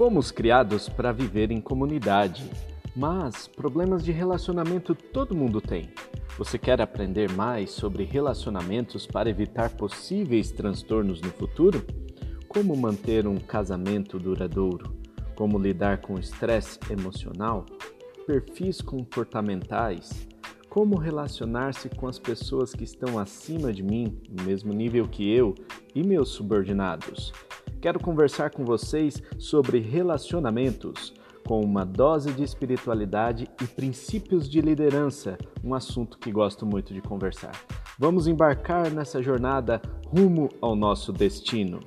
Fomos criados para viver em comunidade, mas problemas de relacionamento todo mundo tem. Você quer aprender mais sobre relacionamentos para evitar possíveis transtornos no futuro? Como manter um casamento duradouro? Como lidar com estresse emocional? Perfis comportamentais? Como relacionar-se com as pessoas que estão acima de mim, no mesmo nível que eu, e meus subordinados? Quero conversar com vocês sobre relacionamentos, com uma dose de espiritualidade e princípios de liderança, um assunto que gosto muito de conversar. Vamos embarcar nessa jornada rumo ao nosso destino.